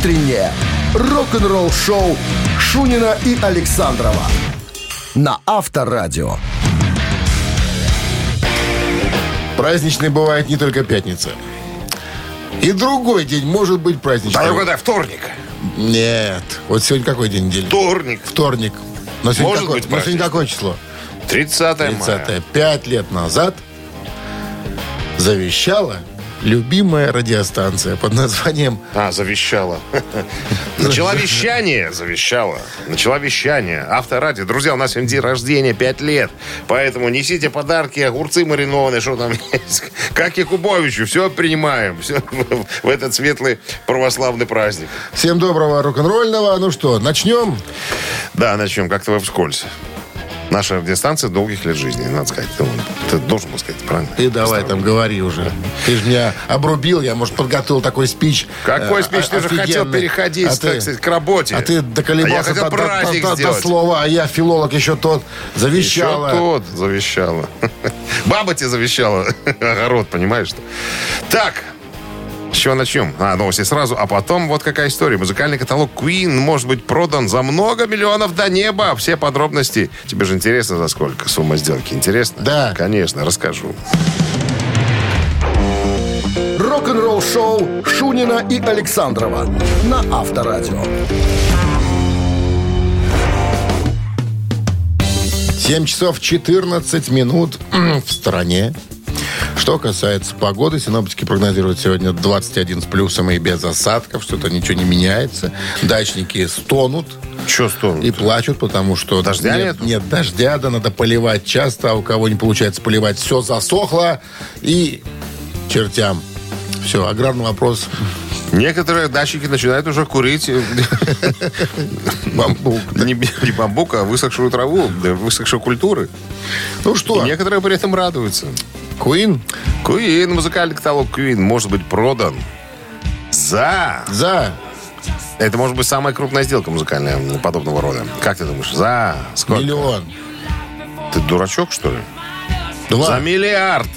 утреннее рок-н-ролл-шоу Шунина и Александрова на Авторадио. Праздничный бывает не только пятница. И другой день может быть праздничным. Да, угадай, вторник. Нет. Вот сегодня какой день недели? Вторник. Вторник. Но сегодня, Может какое, быть но сегодня какое число? 30 мая. 30 Пять лет назад завещала любимая радиостанция под названием А, завещала. Начала вещание, завещала. Начала вещание. Авторадио. Друзья, у нас сегодня день рождения, 5 лет. Поэтому несите подарки, огурцы маринованные, что там есть. Как Якубовичу, все принимаем. Все в этот светлый православный праздник. Всем доброго рок-н-ролльного. Ну что, начнем? Да, начнем как-то вы вскользь. Наша радиостанция долгих лет жизни, надо сказать. Ты, ты должен был сказать, правильно? Ты давай там говори уже. Ты же меня обрубил, я, может, подготовил такой спич. Какой э, спич? Ты же хотел переходить, А так ты- сказать, к работе. А ты А доколебался я хотел до, праздник до- до слова, а я филолог еще тот завещала. Еще тот завещала. Баба тебе завещала огород, понимаешь? Так, с чего начнем? А, новости сразу. А потом вот какая история. Музыкальный каталог Queen может быть продан за много миллионов до неба. Все подробности. Тебе же интересно, за сколько сумма сделки? Интересно? Да. Конечно, расскажу. Рок-н-ролл-шоу Шунина и Александрова на Авторадио. 7 часов 14 минут в стране. Что касается погоды, синоптики прогнозируют сегодня 21 с плюсом и без осадков. Что-то ничего не меняется. Дачники стонут Че стонут? и плачут, потому что... Дождя нет, нету? нет дождя, да надо поливать часто, а у кого не получается поливать, все засохло и чертям. Все, аграрный вопрос. Некоторые дачники начинают уже курить Бамбук. не, не бамбук, а высохшую траву, да, высохшие культуры. Ну И что, некоторые при этом радуются. Queen Queen, музыкальный каталог Queen может быть продан за... за Это может быть самая крупная сделка музыкальная подобного рода. Как ты думаешь? За сколько? миллион. Ты дурачок, что ли? Два. За миллиард.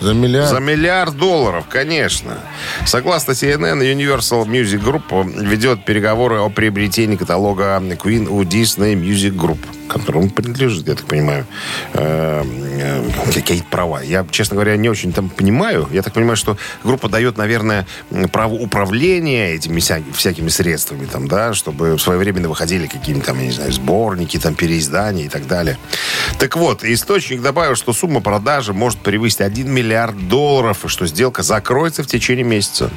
За миллиард. За миллиард долларов, конечно. Согласно CNN, Universal Music Group ведет переговоры о приобретении каталога Queen у Disney Music Group, которому принадлежит, я так понимаю, э, э, какие-то права. Я, честно говоря, не очень там понимаю. Я так понимаю, что группа дает, наверное, право управления этими вся- всякими средствами, там, да, чтобы своевременно выходили какие-нибудь там, я не знаю, сборники, там, переиздания и так далее. Так вот, источник добавил, что сумма продажи может превысить 1 миллиард долларов, и что сделка закроется в течение месяца.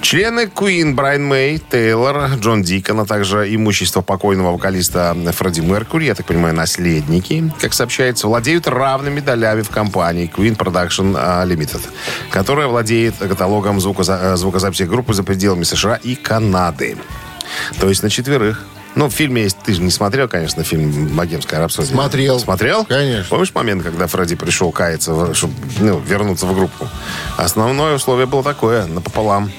Члены Queen Брайан Мэй, Тейлор, Джон Дикон, а также имущество покойного вокалиста Фредди Меркури, я так понимаю, наследники, как сообщается, владеют равными долями в компании Queen Production а, Limited, которая владеет каталогом звукоза- э, звукозаписи группы за пределами США и Канады. То есть на четверых. Ну, в фильме есть, ты же не смотрел, конечно, фильм «Богемская рапсодия». Смотрел. Смотрел? Конечно. Помнишь момент, когда Фредди пришел каяться, чтобы ну, вернуться в группу? Основное условие было такое, напополам.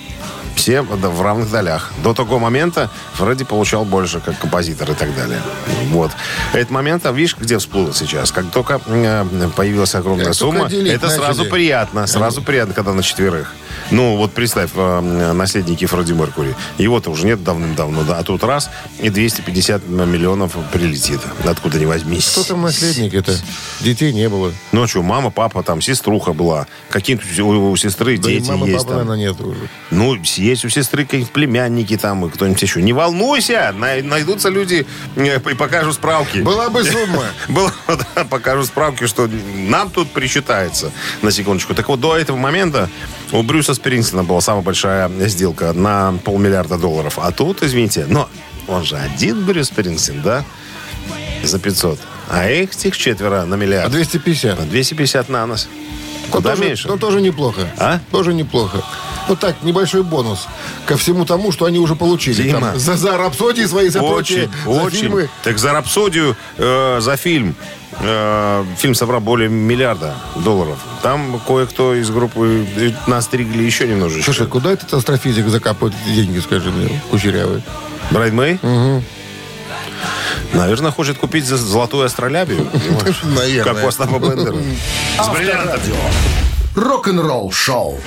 Все в равных долях. До того момента Фредди получал больше, как композитор и так далее. Вот. Этот момент, а видишь, где всплыло сейчас? Как только э, появилась огромная Как сумма, это начали. сразу приятно. Сразу приятно, когда на четверых. Ну, вот представь, э, наследники Фредди Меркури. Его-то уже нет давным-давно, да. А тут раз, и 250 миллионов прилетит. Откуда ни возьмись. Кто там наследник это? Детей не было. Ну, а что, мама, папа, там, сеструха была. Какие-то у, у сестры Да и дети мамы, есть. папы, там. наверное, нет уже. Ну, есть у сестры какие-нибудь племянники там, и кто-нибудь еще. Не волнуйся, най- найдутся люди и покажут справки. Была бы сумма. Было, да, покажут справки, что нам тут причитается. На секундочку. Так вот, до этого момента у Брюса Спрингстона была самая большая сделка на полмиллиарда долларов. А тут, извините, но он же один Брюс Спрингстон, да? За 500. А этих четверо на А миллиард. 250. На 250 на нас. Ну, Куда тоже, меньше? Ну, тоже неплохо. А? Тоже неплохо. Ну так, небольшой бонус ко всему тому, что они уже получили. Дима. Там, за, за рапсодии свои, за прочие, Очень, за очень. фильмы. Так за рапсодию, э, за фильм. Э, фильм собрал более миллиарда долларов. Там кое-кто из группы э, настригли еще немножечко. Слушай, куда этот астрофизик закапывает эти деньги, скажи мне, кучерявый? Брайан Мэй? Наверное, хочет купить за золотую астролябию. Наверное. Как у Остапа Бендера. С бриллиантом. Авторадио. Рок-н-ролл шоу.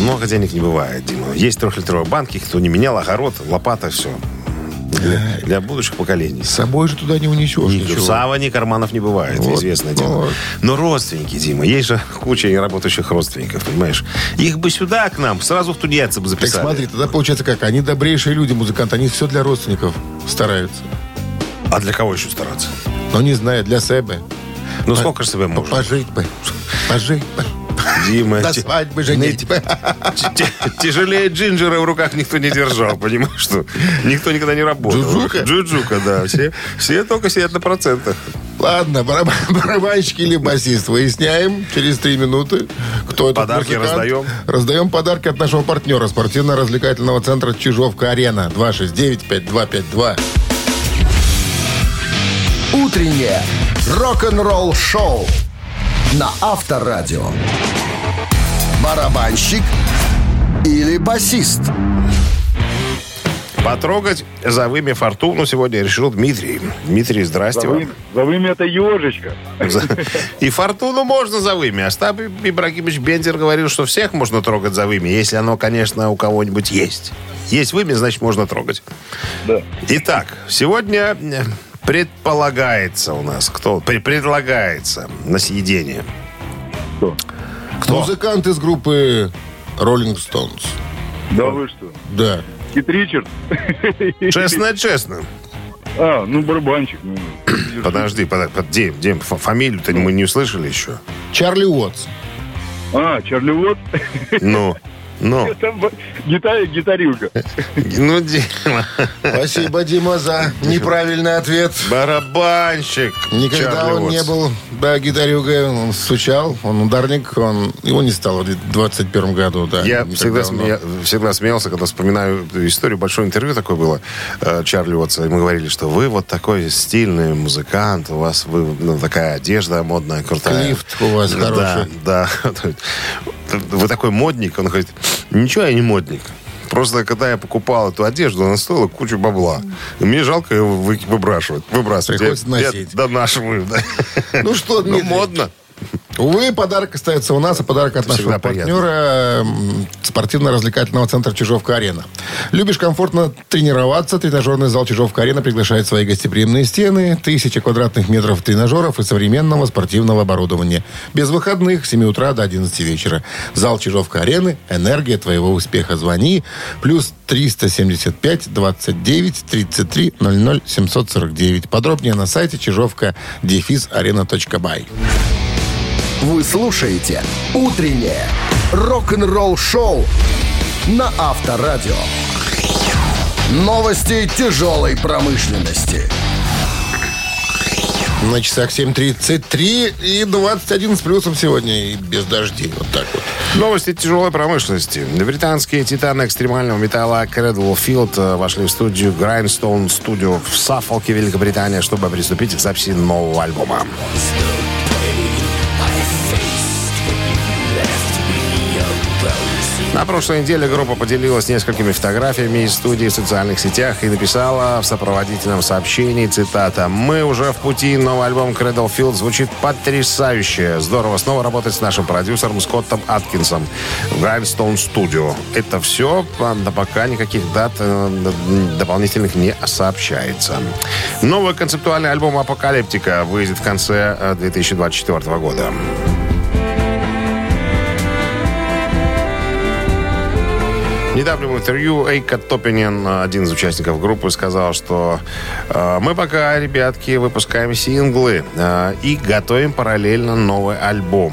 много денег не бывает, Дима. Есть трехлитровые банки, кто не менял, огород, лопата, все. Для, для будущих поколений. С собой же туда не унесешь Ни ничего. Сава, ни карманов не бывает, Вот, известное дело. вот. Но родственники, Дима, есть же куча неработающих родственников, понимаешь? Их бы сюда, к нам, сразу в тунеядцы бы Так записали. смотри, тогда получается как? Они добрейшие люди, музыканты, они все для родственников стараются. А для кого еще стараться? Но не знаю, для себя. Ну, сколько же себе можно? Пожить бы. Пожить бы. Дима, До свадьбы женить тяжелее джинджера в руках никто не держал, понимаешь, что никто никогда не работал. Джуджука? Джуджука, да. Все, все только сидят на процентах. Ладно, бараб- барабанщик или басист. Выясняем через три минуты, кто это. Подарки раздаем. Раздаем подарки от нашего партнера спортивно-развлекательного центра Чижовка-Арена. 269-5252. Утреннее рок-н-ролл-шоу на Авторадио. Барабанщик или басист? Потрогать за вымя фортуну сегодня решил Дмитрий. Дмитрий, здрасте За вам. вымя, за вымя это ежечка. За- И фортуну можно за вымя. Остап Ибрагимович Бендер говорил, что всех можно трогать за вымя, если оно, конечно, у кого-нибудь есть. Есть вымя, значит, можно трогать. Да. Итак, сегодня э, предполагается у нас, кто пре- предлагается на съедение. Кто? Кто? Музыкант из группы Rolling Stones. Да вы что? Да. Кит Ричард? Честно-честно. А, ну барабанщик. Ну, Подожди, подожди, под- Дим, Дим, фа- фамилию-то мы не услышали еще. Чарли Уотс. А, Чарли Уотт? Ну, ну, Там ба- гита- гитарилка. ну, Дима. Спасибо, Дима, за неправильный ответ. Барабанщик. Никогда Чарли он не Уотс. был, да, гитарюгой. Он стучал, он ударник, он его не стало в 21 году, да. Я не всегда, давно. смея- всегда смеялся, когда вспоминаю эту историю. Большое интервью такое было э, Чарли Уотса. И мы говорили, что вы вот такой стильный музыкант, у вас вы, ну, такая одежда модная, крутая. Лифт у вас Да, хороший. Да. Вы такой модник. Он говорит, ничего, я не модник. Просто когда я покупал эту одежду, она стоила кучу бабла. И мне жалко ее вы- выбрасывать. выбрасывать. Приходится Я- я носить. донашиваю. да. Ну что, Ну, модно. Увы, подарок остается у нас, а подарок от Всегда нашего партнера спортивно-развлекательного центра Чижовка-Арена. Любишь комфортно тренироваться? Тренажерный зал Чижовка-Арена приглашает свои гостеприимные стены, тысячи квадратных метров тренажеров и современного спортивного оборудования. Без выходных с 7 утра до 11 вечера. Зал Чижовка-Арены. Энергия твоего успеха. Звони. Плюс 375 29 33 00 749. Подробнее на сайте чижовка дефис арена.бай. Вы слушаете «Утреннее рок-н-ролл-шоу» на Авторадио. Новости тяжелой промышленности. На часах 7.33 и 21 с плюсом сегодня и без дождей. Вот так вот. Новости тяжелой промышленности. Британские титаны экстремального металла Cradle Field э, вошли в студию Grindstone Studio в Саффолке, Великобритания, чтобы приступить к записи нового альбома. На прошлой неделе группа поделилась несколькими фотографиями из студии в социальных сетях и написала в сопроводительном сообщении, цитата, «Мы уже в пути, новый альбом Cradle Field звучит потрясающе. Здорово снова работать с нашим продюсером Скоттом Аткинсом в Grindstone Studio». Это все, правда, пока никаких дат э, дополнительных не сообщается. Новый концептуальный альбом «Апокалиптика» выйдет в конце э, 2024 года. Недавнем интервью Эйка Топинен, один из участников группы, сказал, что э, мы пока, ребятки, выпускаем синглы э, и готовим параллельно новый альбом.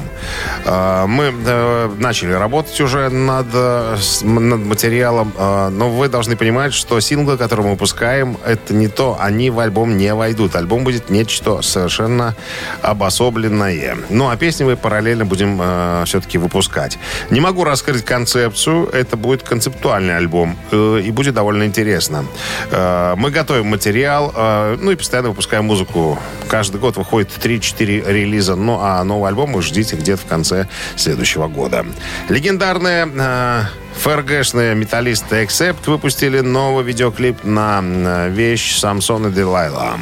Э, мы э, начали работать уже над, э, над материалом, э, но вы должны понимать, что синглы, которые мы выпускаем, это не то, они в альбом не войдут. Альбом будет нечто совершенно обособленное. Ну, а песни мы параллельно будем э, все-таки выпускать. Не могу раскрыть концепцию, это будет концептуальный альбом, э, и будет довольно интересно. Э, мы готовим материал, э, ну и постоянно выпускаем музыку. Каждый год выходит 3-4 релиза, ну а новый альбом вы ждите где-то в конце следующего года. Легендарная ФРГшные металлисты Accept выпустили новый видеоклип на вещь Самсон и Делайла.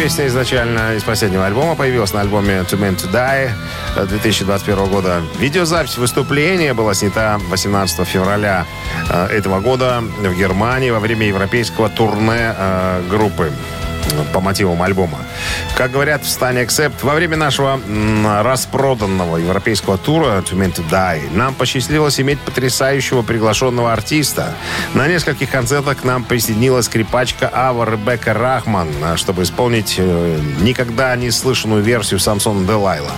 Песня изначально из последнего альбома появилась на альбоме To Men To Die 2021 года. Видеозапись выступления была снята 18 февраля э, этого года в Германии во время европейского турне э, группы по мотивам альбома. Как говорят в стане Accept, во время нашего распроданного европейского тура To Die нам посчастливилось иметь потрясающего приглашенного артиста. На нескольких концертах к нам присоединилась скрипачка Ава Ребекка Рахман, чтобы исполнить э, никогда не слышанную версию Самсон Делайла.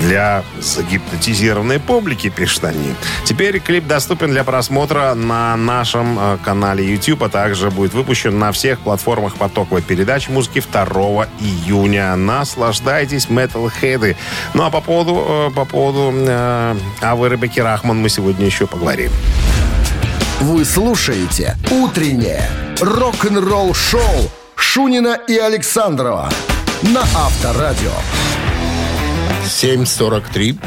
Для загипнотизированной публики, пишут они. Теперь клип доступен для просмотра на нашем э, канале YouTube, а также будет выпущен на всех платформах потоковой передачи музыки 2 июня. Наслаждайтесь, металлхеды. Ну а по поводу, э, по поводу э, Авы Ребекки Рахман мы сегодня еще поговорим. Вы слушаете «Утреннее рок-н-ролл-шоу» Шунина и Александрова на Авторадио. 7.43.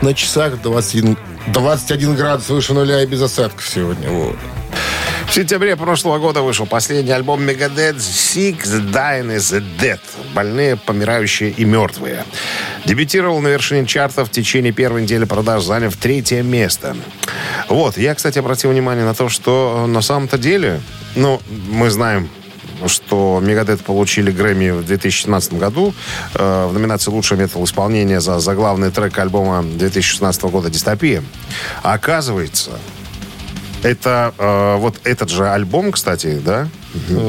На часах 21, 21 градус выше нуля и без осадков сегодня. Вот. В сентябре прошлого года вышел последний альбом Megadeth The Dying is Dead. Больные, помирающие и мертвые. Дебютировал на вершине чарта в течение первой недели продаж, заняв третье место. Вот, я, кстати, обратил внимание на то, что на самом-то деле, ну, мы знаем что Мегадет получили Грэмми в 2017 году э, в номинации «Лучшее метал исполнение» за заглавный трек альбома 2016 года «Дистопия». Оказывается, это э, вот этот же альбом, кстати, да,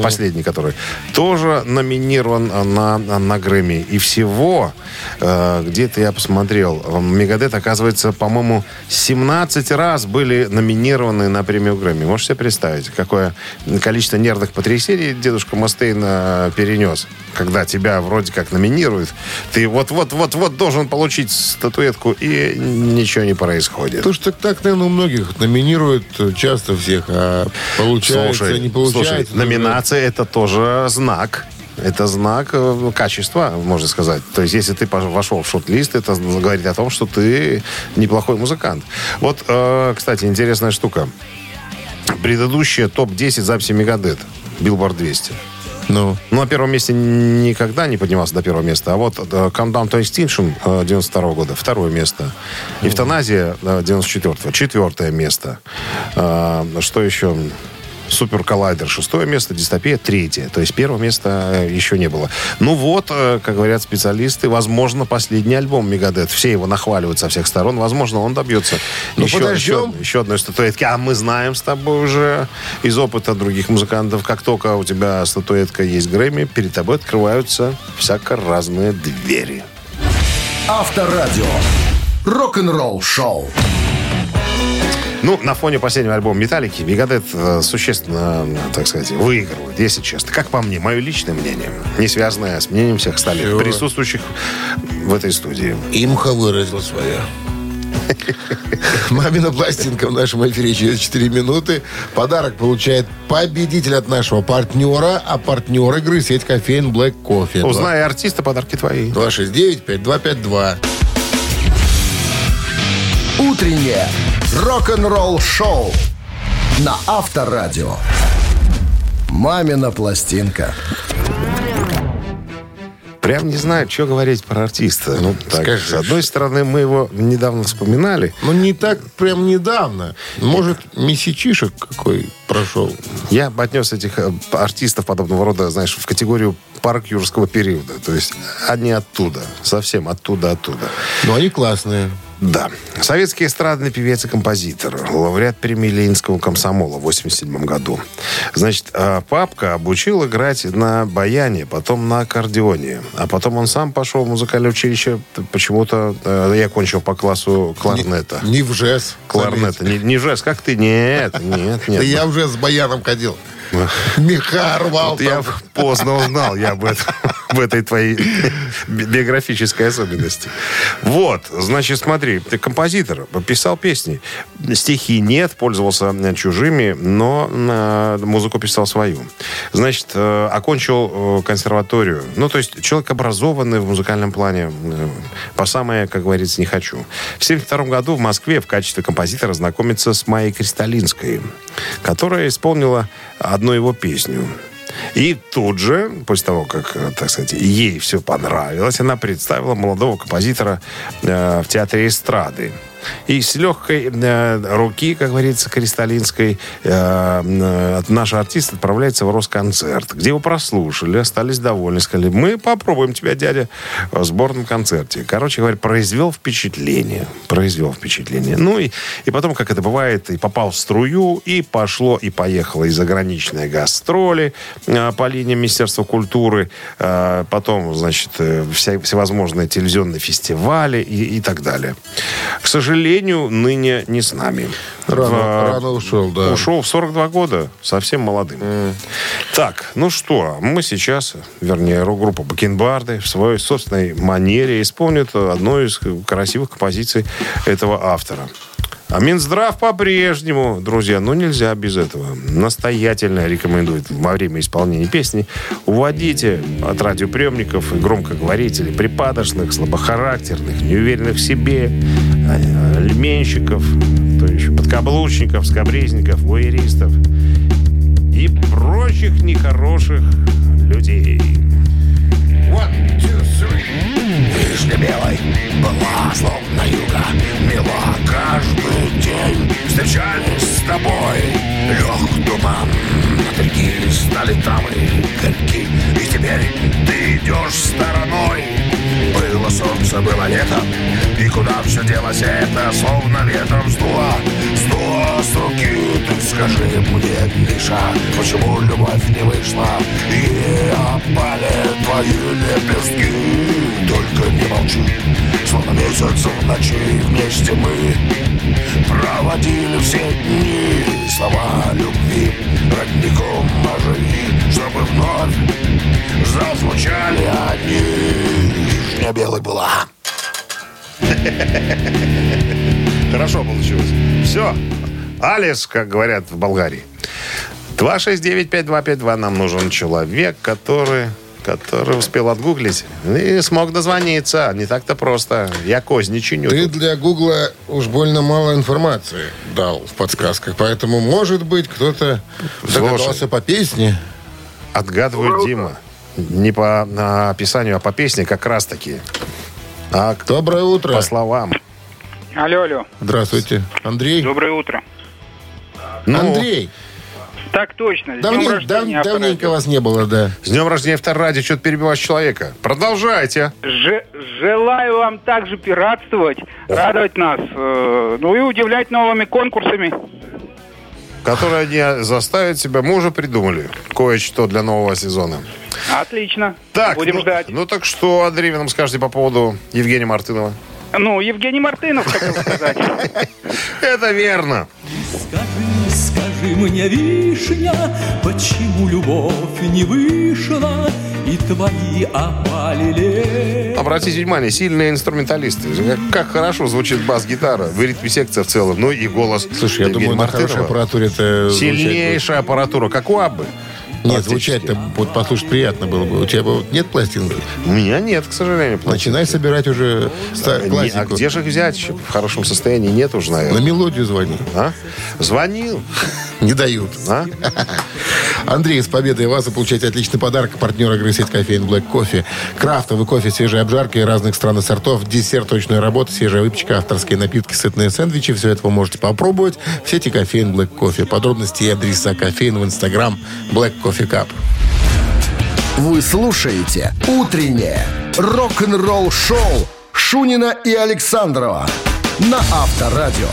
последний, который тоже номинирован на, на Грэмми. И всего, э, где-то я посмотрел, Мегадет, оказывается, по-моему, 17 раз были номинированы на премию Грэмми. Можете себе представить, какое количество нервных потрясений дедушка Мастейн э, перенес, когда тебя вроде как номинируют. Ты вот-вот-вот-вот должен получить статуэтку, и ничего не происходит. Потому что так, наверное, у многих номинируют часто всех, а получается, Слушай, не получается. слушай, номинация это тоже знак. Это знак э, качества, можно сказать. То есть, если ты вошел в шорт-лист, это говорит о том, что ты неплохой музыкант. Вот, э, кстати, интересная штука. Предыдущая топ-10 записи Мегадет. Билборд 200. Ну, Ну, на первом месте никогда не поднимался до первого места. А вот э, Countdown to Extinction э, 92 года, второе место. Youthanasia э, 94 четвертое место. Что еще? Super Collider шестое место, Dystopia третье. То есть первого места э, еще не было. Ну вот, э, как говорят специалисты, возможно, последний альбом Megadeth. Все его нахваливают со всех сторон. Возможно, он добьется Ну, еще, подождем. еще, еще одной статуэтки. А мы знаем с тобой уже из опыта других музыкантов, как только у тебя статуэтка есть Грэмми, перед тобой открываются всяко разные двери. Авторадио. Рок-н-ролл-шоу. Ну, на фоне последнего альбома «Металлики» Мегадет э, существенно, так сказать, выигрывает, если честно. Как по мне, мое личное мнение, не связанное с мнением всех остальных Всё. присутствующих в этой студии. имха выразил свое. Мамина пластинка в нашем эфире через 4 минуты. Подарок получает победитель от нашего партнера, а партнер игры сеть кофеин Black Coffee. Узнай артиста, подарки твои. 269-5252. Утреннее рок-н-ролл-шоу на Авторадио. «Мамина пластинка». Прям не знаю, что говорить про артиста. Ну, так, скажи. с одной стороны, мы его недавно вспоминали. Ну, не так прям недавно. Может, месячишек какой прошел. Я бы отнес этих э, артистов подобного рода, знаешь, в категорию парк юрского периода. То есть они оттуда, совсем оттуда-оттуда. Но они классные. Да. Советский эстрадный певец и композитор. Лауреат премии Ленинского комсомола в 87 году. Значит, э, папка обучил играть на баяне, потом на аккордеоне. А потом он сам пошел в музыкальное училище. Почему-то э, я кончил по классу кларнета. Не в жест. Кларнета. Не, не жест, как ты? Нет, нет, нет. Я уже с баяном ходил. Меха рвал Вот я поздно узнал я об этом, в этой твоей би- биографической особенности. Вот, значит, смотри, ты композитор, писал песни. Стихи нет, пользовался чужими, но э, музыку писал свою. Значит, э, окончил э, консерваторию. Ну, то есть человек образованный в музыкальном плане. По самое, как говорится, не хочу. В 1972 году в Москве в качестве композитора знакомится с Майей Кристалинской, которая исполнила одну его песню. И тут же, после того, как, э, так сказать, ей все понравилось, она представила молодого композитора э, в театре эстрады. И с легкой э, руки, как говорится, кристаллинской, э, э, наш артист отправляется в Росконцерт, где его прослушали, остались довольны. Сказали, мы попробуем тебя, дядя, в сборном концерте. Короче говоря, произвел впечатление. Произвел впечатление. Ну и, и потом, как это бывает, и попал в струю, и пошло, и поехало и заграничные гастроли э, по линиям Министерства культуры, э, потом, значит, э, вся, всевозможные телевизионные фестивали и, и так далее. К сожалению, ныне не с нами. Рано, В- рано ушел, да. Ушел в 42 года, совсем молодым. Так, ну что, мы сейчас, вернее, рок-группа Бакенбарды в своей собственной манере исполнит одну из красивых композиций этого автора. А Минздрав по-прежнему, друзья, ну нельзя без этого. Настоятельно рекомендует во время исполнения песни уводите от радиоприемников и громкоговорителей припадочных, слабохарактерных, неуверенных в себе, льменщиков, то еще подкаблучников, скобрезников, воеристов и прочих нехороших людей. Вишня-белой была словно юга Мила каждый день. Встречались с тобой Лег туман. От реки стали травы горьки. И теперь ты идешь стороной Было солнце, было лето. И куда все делось это Словно ветром сдуло. Сдуло с руки Ты скажи мне, Миша Почему любовь не вышла? И опали твои лепестки. Только не молчи Словно месяц в ночи Вместе мы Проводили все дни. Слова любви Родником оживи Чтобы вновь Зазвучали они Вишня белой была Хорошо получилось. Все. Алис, как говорят в Болгарии. 269-5252 нам нужен человек, который который успел отгуглить и смог дозвониться. Не так-то просто. Я козни чиню. Ты тут. для Гугла уж больно мало информации дал в подсказках, поэтому, может быть, кто-то догадался по песне. Отгадывает Дима. Не по а, описанию, а по песне как раз-таки. А Доброе утро. по словам. Алло, алло. Здравствуйте. Андрей? Доброе утро. Ну, Андрей, Так точно. Рождения, дав- давненько вас не было, да. С днем рождения Авторадио. Что-то перебиваешь человека. Продолжайте. Же- желаю вам также пиратствовать, радовать нас, э, ну и удивлять новыми конкурсами. Которые они заставят себя. Мы уже придумали кое-что для нового сезона. Отлично. Так, Будем ну, ждать. Ну так что, Андрей, вы нам скажете по поводу Евгения Мартынова? Ну, Евгений Мартынов, хотел сказать. Это верно. Скажи, скажи мне, вишня, почему любовь не вышла и твои опалили? Обратите внимание, сильные инструменталисты. Как, как хорошо звучит бас-гитара, в ритме секция в целом, ну и голос Слушай, я Евгения думаю, на хорошей Мартынова. аппаратуре это Сильнейшая аппаратура, как у Аббы. Нет, звучать-то вот послушать приятно было бы. У тебя вот нет пластинки? У меня нет, к сожалению. Начинай собирать уже Не, а классику. где же их взять? В хорошем состоянии нет уже, На наверное. мелодию звони. А? Звонил. Не дают. А? Андрей, с победой вас вы получаете отличный подарок. Партнер игры сеть кофеин Black Кофе. Крафтовый кофе, свежие обжарки разных стран и сортов, десерт, точная работа, свежая выпечка, авторские напитки, сытные сэндвичи. Все это вы можете попробовать в сети кофеин Black Кофе. Подробности и адреса кофеин в инстаграм Black Coffee Cup. Вы слушаете «Утреннее рок-н-ролл-шоу» Шунина и Александрова на Авторадио.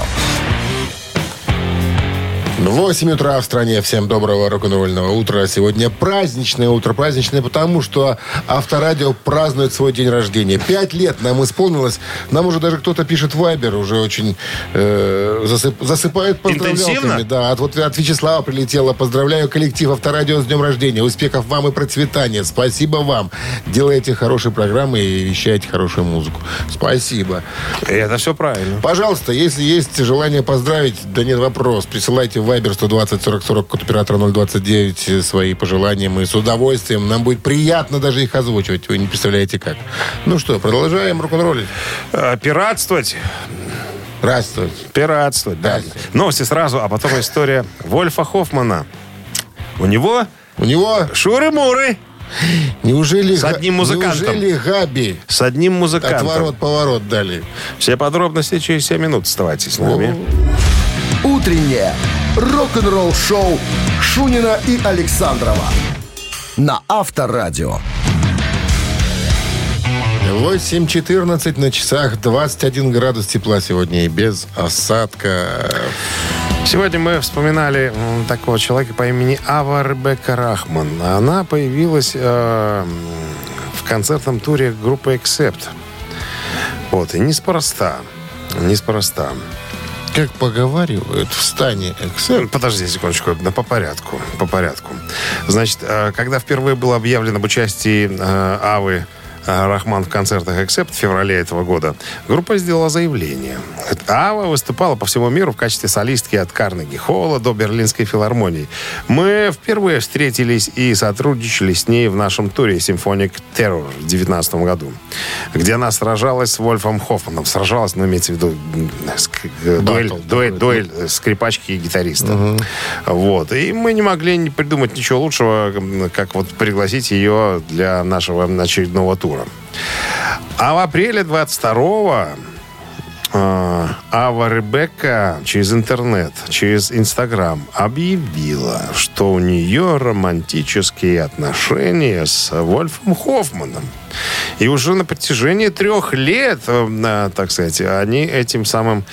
8 утра в стране. Всем доброго рок-н-ролльного утра. Сегодня праздничное утро. Праздничное потому, что Авторадио празднует свой день рождения. Пять лет нам исполнилось. Нам уже даже кто-то пишет Вайбер, уже очень э, засып- засыпают поздравлялками. Интенсивно? Да, от, вот от Вячеслава прилетело. Поздравляю коллектив Авторадио с днем рождения. Успехов вам и процветания. Спасибо вам. Делаете хорошие программы и вещаете хорошую музыку. Спасибо. Это все правильно. Пожалуйста, если есть желание поздравить, да нет вопрос, присылайте в Viber 120 40 40 код оператора 029 э, свои пожелания. Мы с удовольствием. Нам будет приятно даже их озвучивать. Вы не представляете как. Ну что, продолжаем рок-н-роллить. А, Пиратствовать. Здравствуйте. Пиратствовать, да. Новости сразу, а потом история Вольфа Хоффмана. У него У него Шуры-муры. неужели... С одним музыкантом. Неужели Габи С одним музыкантом. отворот-поворот дали? Все подробности через 7 минут. Оставайтесь с нами. Утреннее рок-н-ролл-шоу Шунина и Александрова на Авторадио. 8.14 на часах, 21 градус тепла сегодня и без осадка. Сегодня мы вспоминали такого человека по имени Ава Ребекка Рахман. Она появилась э, в концертном туре группы Accept. Вот, и неспроста. Неспроста. Как поговаривают в стане Эксер, Подожди секундочку, да по порядку, по порядку. Значит, э, когда впервые было объявлено об участии э, Авы Рахман в концертах Accept в феврале этого года, группа сделала заявление. Ава выступала по всему миру в качестве солистки от Карнеги Холла до Берлинской филармонии. Мы впервые встретились и сотрудничали с ней в нашем туре Symphonic Terror в 2019 году, где она сражалась с Вольфом Хоффманом. Сражалась, но имеется в виду ск- дуэль, Баттл дуэль, дуэль э, скрипачки и гитариста. Вот. И мы не могли не придумать ничего лучшего, как вот пригласить ее для нашего очередного тура. А в апреле 22-го э, Ава Ребекка через интернет, через Инстаграм объявила, что у нее романтические отношения с Вольфом Хоффманом. И уже на протяжении трех лет, э, э, так сказать, они этим самым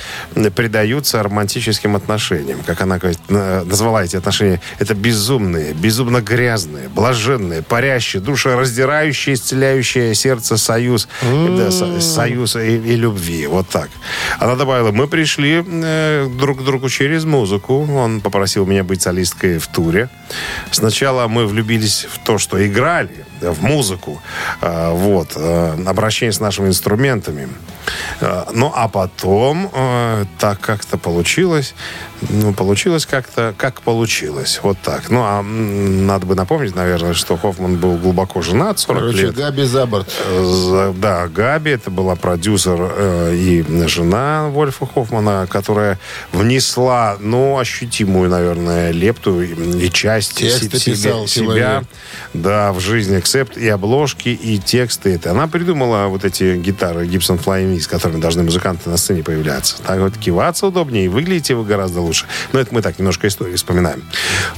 предаются романтическим отношениям. Как она говорит, назвала эти отношения, это безумные, безумно грязные, блаженные, парящие, душераздирающие, исцеляющие сердце союз, да, со- союз и, и любви. Вот так. Она добавила, мы пришли э, друг к другу через музыку. Он попросил меня быть солисткой в туре. Сначала мы влюбились в то, что играли, в музыку. Э, вот. э, обращение с нашими инструментами. Э, ну, а потом э, так как-то получилось. Ну, получилось как-то, как получилось. Вот так. Ну, а надо бы напомнить, наверное, что Хоффман был глубоко женат, 40 Короче, лет. Габи за борт. Да, Габи, это была продюсер э, и жена Вольфа Хоффмана, которая внесла, ну, ощутимую, наверное, лепту и, и часть Тексты се- писал себя, человек. да, в жизни Accept, и обложки, и тексты. Это. Она придумала вот эти гитары Gibson V, с которыми должны музыканты на сцене появляться. Так вот, киваться удобнее, и выглядите вы гораздо лучше. Но это мы так немножко истории вспоминаем.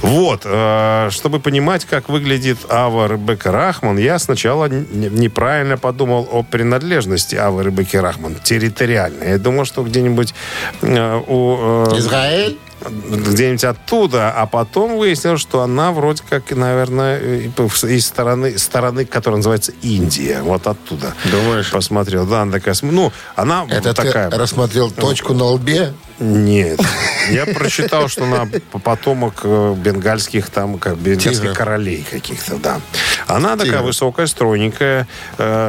Вот, э, чтобы понимать, как выглядит Ава Ребекка Рахман, я сначала неправильно подумал о принадлежности Авы Ребекки Рахман территориально. Я думал, что где-нибудь э, у... э, Израиль? где-нибудь оттуда, а потом выяснилось, что она вроде как, наверное, из стороны, стороны, которая называется Индия. Вот оттуда. Думаешь? Посмотрел. Да, она такая... Ну, она Это такая... ты рассмотрел точку на лбе? Нет. Я прочитал, что она потомок э, бенгальских там, как бенгальских королей каких-то, да. Она такая высокая, стройненькая,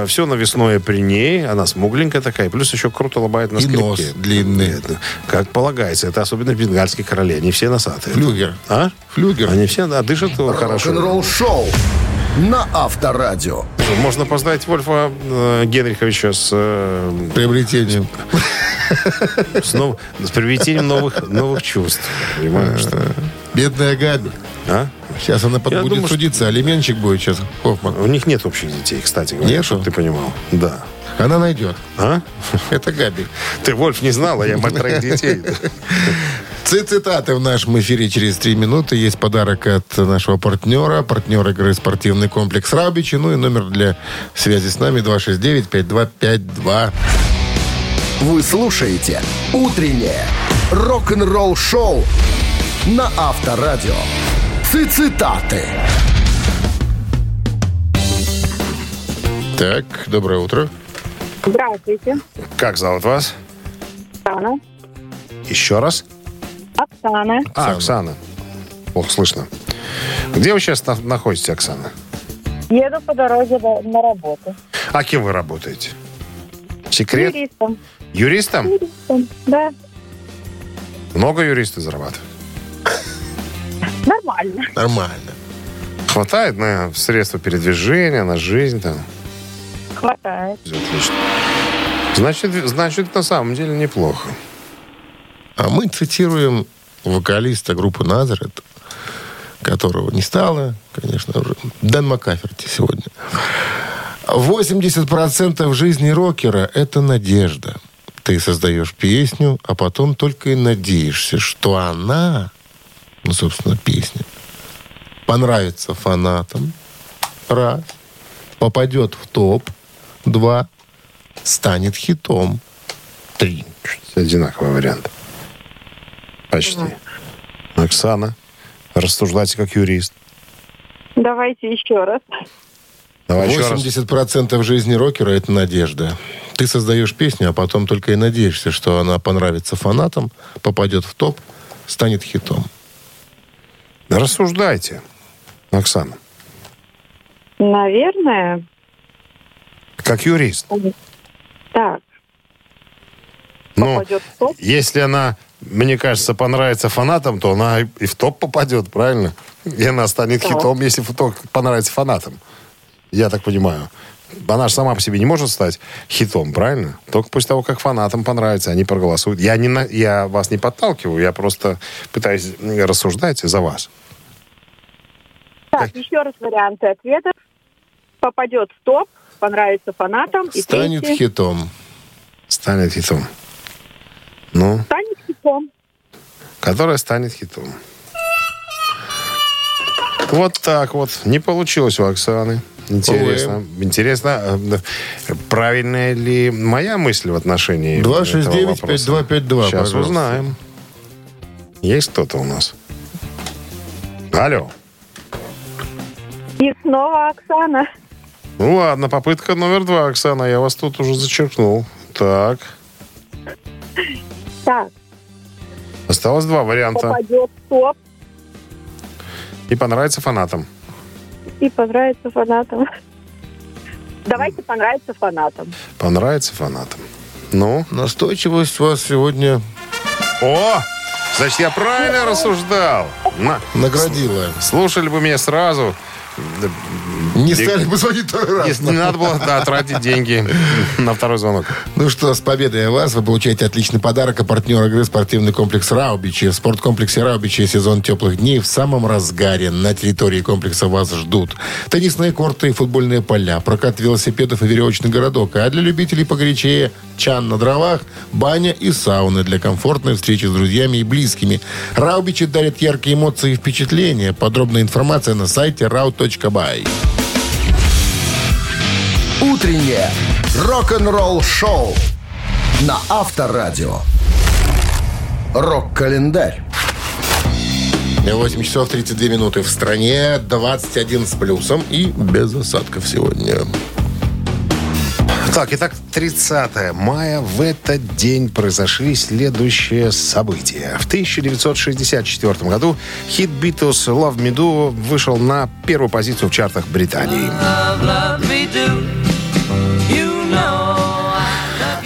все навесное при ней, она смугленькая такая, плюс еще круто лобает на И скрипке. нос длинный. Это, как полагается, это особенно бенгальские короли, они все носатые. Флюгер. А? Флюгер. Они все да, дышат хорошо. Рок-н-ролл-шоу на Авторадио. Можно поздравить Вольфа э, Генриховича с, э, Приобретением. с, нов- с приобретением новых, новых чувств. Понимаешь, что? Бедная Габи. А? Сейчас она под- Я будет думаю, что- судиться. Алименщик будет сейчас, Хоффман. У них нет общих детей, кстати говоря, Нету? чтобы ты понимал. Да. Она найдет. А? Это Габи. Ты, Вольф, не знал, а я мать троих детей. Ци- Цитаты в нашем эфире через три минуты. Есть подарок от нашего партнера. Партнер игры спортивный комплекс Раубичи. Ну и номер для связи с нами 269-5252. Вы слушаете «Утреннее рок-н-ролл-шоу» на Авторадио. Цитаты. Так, доброе утро. Здравствуйте, Как зовут вас? Оксана. Еще раз? Оксана. А, Оксана. Плохо слышно. Где вы сейчас на- находитесь, Оксана? Еду по дороге до- на работу. А кем вы работаете? Секрет? Юристом. Юристом? Юристом. Да, Много юристы зарабатывают? нормально. Нормально. Хватает на средства передвижения, на жизнь там? Хватает. Отлично. Значит, значит, на самом деле неплохо. А мы цитируем вокалиста группы Назарет, которого не стало, конечно, уже. Дэн Маккаферти сегодня. 80% жизни рокера – это надежда. Ты создаешь песню, а потом только и надеешься, что она, ну, собственно, песня, понравится фанатам, раз, попадет в топ, два, станет хитом, три. Одинаковый вариант. Почти. Оксана, рассуждайте как юрист. Давайте еще раз. Давай еще раз. 80% жизни рокера – это надежда. Ты создаешь песню, а потом только и надеешься, что она понравится фанатам, попадет в топ, станет хитом. Рассуждайте, Оксана, Наверное, как юрист. так, Ну, если она, мне кажется, понравится фанатам, то она и в топ попадет, правильно? И она станет Так. хитом, если в топ понравится фанатам. Я так понимаю. Она же сама по себе не может стать хитом, правильно? Только после того, как фанатам понравится, они проголосуют. Я, не я вас не подталкиваю, я просто пытаюсь рассуждать за вас. Так, еще раз варианты ответов. Попадет в топ, понравится фанатам. И Станет третий хитом. Станет хитом. Ну, станет хитом. которая станет хитом. Вот так вот. Не получилось у Оксаны. Интересно. Интересно, э, правильная ли моя мысль в отношении этого вопроса? 269-5252, Сейчас пожалуйста. узнаем. Есть кто-то у нас? Алло. И снова Оксана. Ну ладно, попытка номер два, Оксана. Я вас тут уже зачеркнул. Так. Так, Осталось два варианта. попадет топ И понравится фанатам. и понравится фанатам. Давайте понравится фанатам. Понравится фанатам. Ну? Настойчивость у вас сегодня О! Значит, я правильно рассуждал. На. наградила. Слушали бы меня сразу. Не стали бы звонить второй раз. Если не надо было да, тратить деньги на второй звонок. Ну что, с победой вас. Вы получаете отличный подарок. А партнер игры спортивный комплекс «Раубичи». В спорткомплексе «Раубичи» сезон теплых дней в самом разгаре. На территории комплекса вас ждут. Теннисные корты и футбольные поля, прокат велосипедов и веревочный городок. А для любителей погорячее чан на дровах, баня и сауны для комфортной встречи с друзьями и близкими. «Раубичи» дарят яркие эмоции и впечатления. Подробная информация на сайте rau.by. Утреннее рок-н-ролл-шоу на Авторадио. Рок-календарь. 8 часов 32 минуты в стране, 21 с плюсом и без осадков сегодня. Так, итак, 30 мая в этот день произошли следующие события. В 1964 году хит Beatles «Love Me Do» вышел на первую позицию в чартах Британии.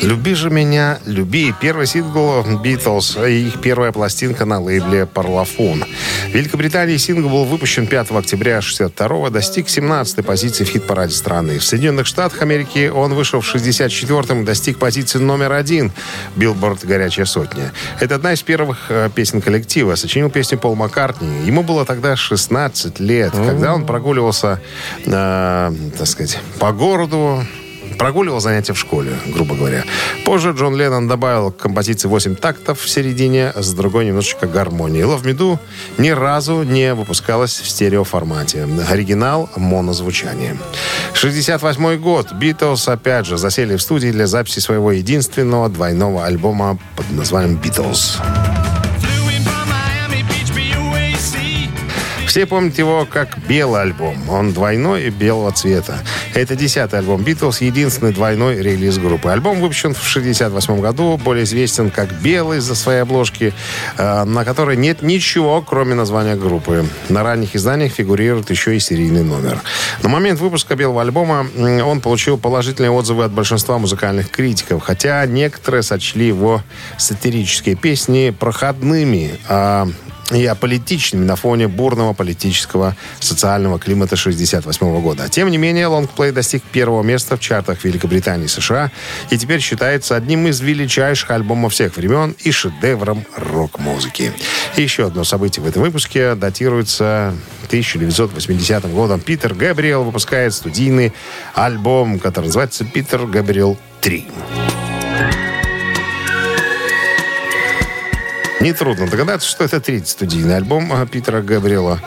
«Люби же меня, люби» — первый сингл Beatles и их первая пластинка на лейбле Parlophone. В Великобритании сингл был выпущен 5 октября 62 достиг 17 позиции в хит-параде страны. В Соединенных Штатах Америки он вышел в 64-м и достиг позиции номер один Билборд «Горячая сотня». Это одна из первых э, песен коллектива. Сочинил песню Пол Маккартни. Ему было тогда 16 лет, когда он прогуливался, э, так сказать, по городу, прогуливал занятия в школе, грубо говоря. Позже Джон Леннон добавил к композиции 8 тактов в середине, с другой немножечко гармонии. Love Me Do ни разу не выпускалась в стереоформате. Оригинал — монозвучание. 68 год. Битлз опять же засели в студии для записи своего единственного двойного альбома под названием «Битлз». Все помнят его как белый альбом. Он двойной и белого цвета. Это десятый альбом Битлз, единственный двойной релиз группы. Альбом выпущен в 68 году, более известен как «Белый» из-за своей обложки, э, на которой нет ничего, кроме названия группы. На ранних изданиях фигурирует еще и серийный номер. На момент выпуска белого альбома он получил положительные отзывы от большинства музыкальных критиков, хотя некоторые сочли его сатирические песни проходными, а и аполитичными на фоне бурного политического социального климата 68 года. Тем не менее, лонгплей достиг первого места в чартах Великобритании и США и теперь считается одним из величайших альбомов всех времен и шедевром рок-музыки. И еще одно событие в этом выпуске датируется 1980 годом. Питер Габриэл выпускает студийный альбом, который называется «Питер Габриэл 3». Нетрудно догадаться, что это третий студийный альбом а, Питера Габриэла.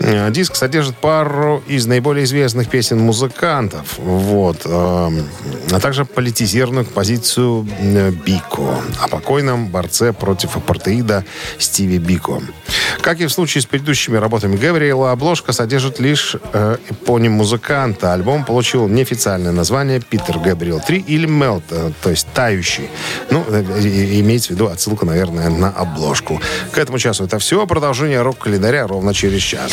Э, Диск содержит пару из наиболее известных песен музыкантов. Вот. эм, А также политизированную композицию э, Бико о покойном борце против апартеида Стиви Бико. Как и в случае с предыдущими работами Габриэла, обложка содержит лишь э, эпоним музыканта. Альбом получил неофициальное название «Питер Габриэл 3» или «Мелт», э, то есть «тающий». Ну, имеется в виду отсылка, наверное, на обложку. К этому часу это все. Продолжение рок-календаря ровно через час.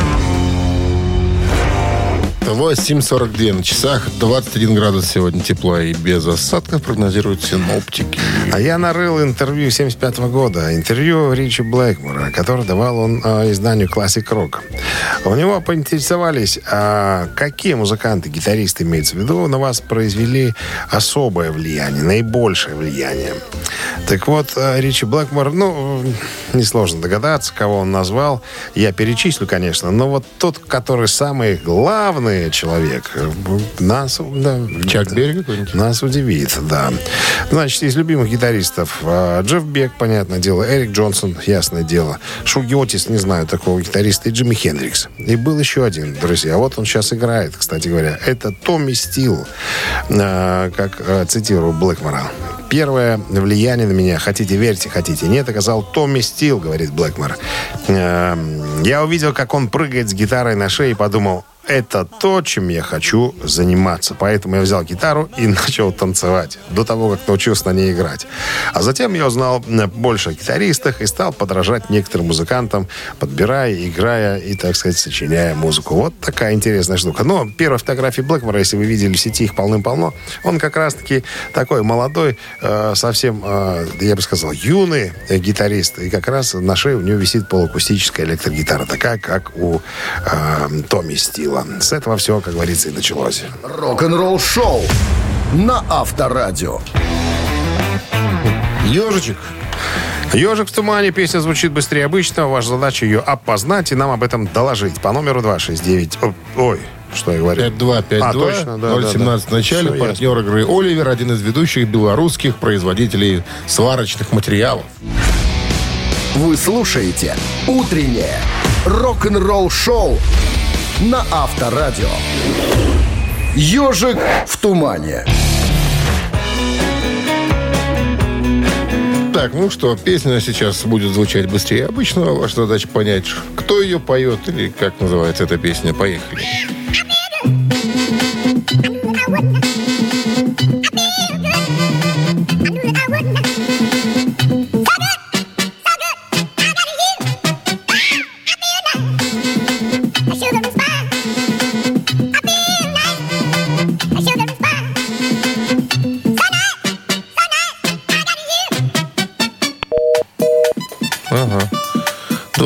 8.42 на часах, 21 градус сегодня тепла и без осадков прогнозируют синоптики. А я нарыл интервью 75 года. Интервью Ричи Блэкмора, которое давал он э, изданию Classic Rock. У него поинтересовались, а какие музыканты, гитаристы имеется в виду, на вас произвели особое влияние, наибольшее влияние. Так вот, э, Ричи Блэкмор, ну, несложно догадаться, кого он назвал. Я перечислю, конечно, но вот тот, который самый главный человек, э, нас... да, Чак Берри какой-нибудь? нас удивит, да. Значит, из любимых гитаристов э, Джефф Бек, понятное дело, Эрик Джонсон, ясное дело, Шуги Отис, не знаю такого гитариста, и Джимми Хендрикс. И был еще один, друзья. Вот он сейчас играет, кстати говоря. Это Томми Стил, э, как э, цитирую Блэкмора. Первое влияние на меня, хотите верьте, хотите нет, оказал Томми Стил, говорит Блэкмор. Я увидел, как он прыгает с гитарой на шее и подумал, это то, чем я хочу заниматься. Поэтому я взял гитару и начал танцевать до того, как научился на ней играть. А затем я узнал э, больше о гитаристах и стал подражать некоторым музыкантам, подбирая, играя и, так сказать, сочиняя музыку. Вот такая интересная штука. Но первая фотография Блэкмора, если вы видели в сети, их полным-полно, он как раз-таки такой молодой, э, совсем, э, я бы сказал, юный гитарист. И как раз на шее у него висит полуакустическая электрогитара, такая, как у Томми Стила. С этого все, как говорится, и началось. Рок-н-ролл шоу на Авторадио. Ежичек. «Ежик в тумане» песня звучит быстрее обычного. Ваша задача ее опознать и нам об этом доложить. По номеру 269. О, Ой, что я говорю? 5252 А, точно, да, 017 в начале. Всё партнер игры Оливер, один из ведущих белорусских производителей сварочных материалов. Вы слушаете «Утреннее рок-н-ролл шоу» на Авторадио. «Ежик в тумане». Так, ну что, песня сейчас будет звучать быстрее обычного. Ваша задача понять, кто ее поет или как называется эта песня. Поехали. Ага.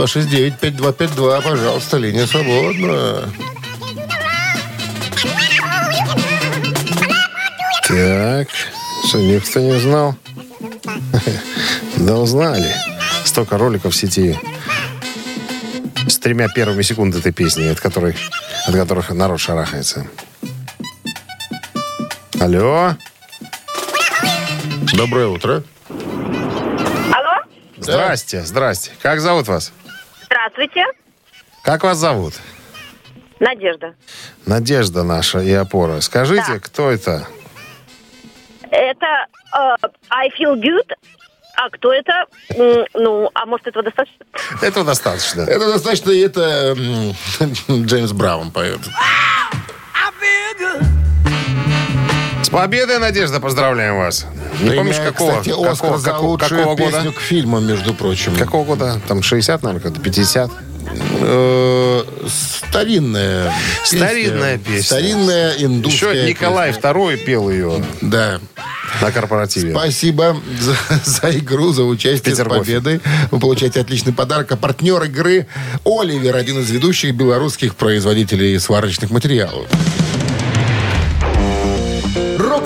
269-5252, пожалуйста, линия свободна. Так, что, никто не узнал? Да узнали. Столько роликов в сети с тремя первыми секунд этой песни, от, которой, от которых народ шарахается. Алло? Доброе утро. Алло? Здрасте, здрасте. Как зовут вас? Здравствуйте. Как вас зовут? Надежда. Надежда наша и опора. Скажите, Да. кто это? Это э, I feel good. А кто это? Ну, а может, этого достаточно? Этого достаточно. Это достаточно, и это Джеймс Браун поет. С победой, Надежда, поздравляем вас. Не помнишь, Премия, какого, кстати, Оскар какого, за какого- лучшую какого года? песню к фильму, между прочим. Какого года? Там 60, наверное, какой-то 50. э, старинная Старинная песня. Старинная индусская Еще Николай песня. II пел ее Да. на корпоративе. Спасибо за, за игру, за участие с Петергофе. победой. Вы получаете отличный подарок. А партнер игры Оливер, один из ведущих белорусских производителей сварочных материалов.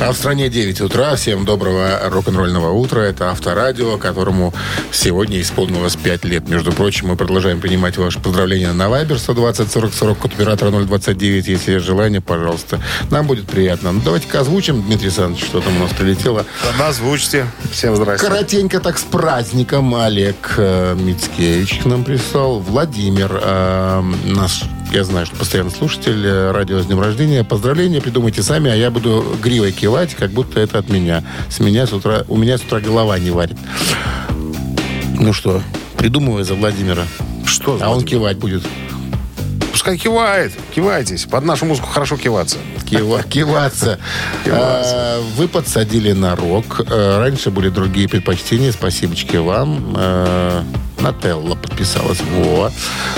А в стране 9 утра. Всем доброго рок-н-ролльного утра. Это Авторадио, которому сегодня исполнилось 5 лет. Между прочим, мы продолжаем принимать ваши поздравления на Viber 120 40 40 код оператора 029. Если есть желание, пожалуйста. Нам будет приятно. Ну, давайте-ка озвучим, Дмитрий Александрович, что там у нас прилетело. Тогда озвучьте. Всем здрасте. Коротенько так с праздником Олег э, Мицкевич к нам прислал. Владимир, э, наш, я знаю, что постоянно слушатель э, радио с днем рождения. Поздравления придумайте сами, а я буду гривой кивать, как будто это от меня. С меня с утра, у меня с утра голова не варит. Ну что, придумывай за Владимира. Что? А он кивать будет. Пускай кивает. Кивайтесь. Под нашу музыку хорошо киваться. Кива- киваться. А, Вы подсадили на рок. Э, Раньше были другие предпочтения. Спасибочки вам. Э, Нателла подписалась. Во.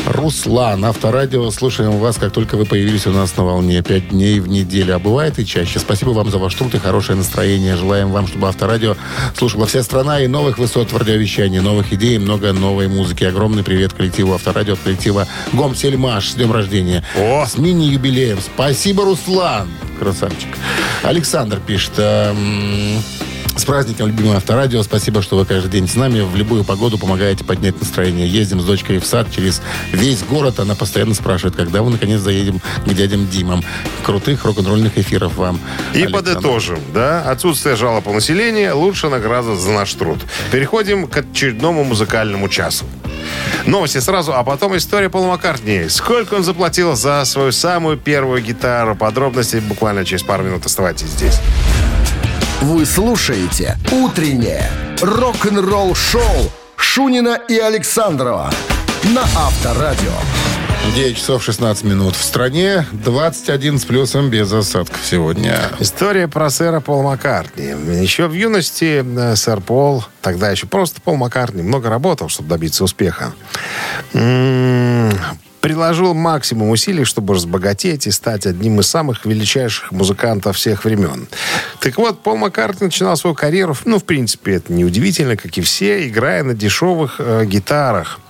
Руслан, Авторадио. Слушаем вас, как только вы появились у нас на волне. Пять дней в неделю. А бывает и чаще. Спасибо вам за ваш труд и хорошее настроение. Желаем вам, чтобы Авторадио слушала вся страна и новых высот в радиовещании, новых идей, много новой музыки. Огромный привет коллективу Авторадио от коллектива Гом Сельмаш. С днем рождения. О! С мини-юбилеем. Спасибо, Руслан. Красавчик. Александр пишет. эм, с праздником, любимое Авторадио. Спасибо, что вы каждый день с нами. В любую погоду помогаете поднять настроение. Ездим с дочкой в сад через весь город. Она постоянно спрашивает, когда мы наконец заедем к дядям Димам. Крутых рок-н-ролльных эфиров вам. И Александр. подытожим, да, отсутствие жалоб у населения – лучшая награда за наш труд. Переходим к очередному музыкальному часу. Новости сразу, а потом история Пола Маккартни. Сколько он заплатил за свою самую первую гитару? Подробности буквально через пару минут. Оставайтесь здесь. Вы слушаете «Утреннее рок-н-ролл-шоу» Шунина и Александрова на Авторадио. 9 часов 16 минут. В стране 21 с плюсом без осадков сегодня. История про сэра Пола Маккартни. Еще в юности э, сэр Пол, тогда еще просто Пол Маккартни, много работал, чтобы добиться успеха. Приложил максимум усилий, чтобы разбогатеть и стать одним из самых величайших музыкантов всех времен. Так вот, Пол Маккартни начинал свою карьеру, ну, в принципе, это неудивительно, как и все, играя на дешевых э, гитарах.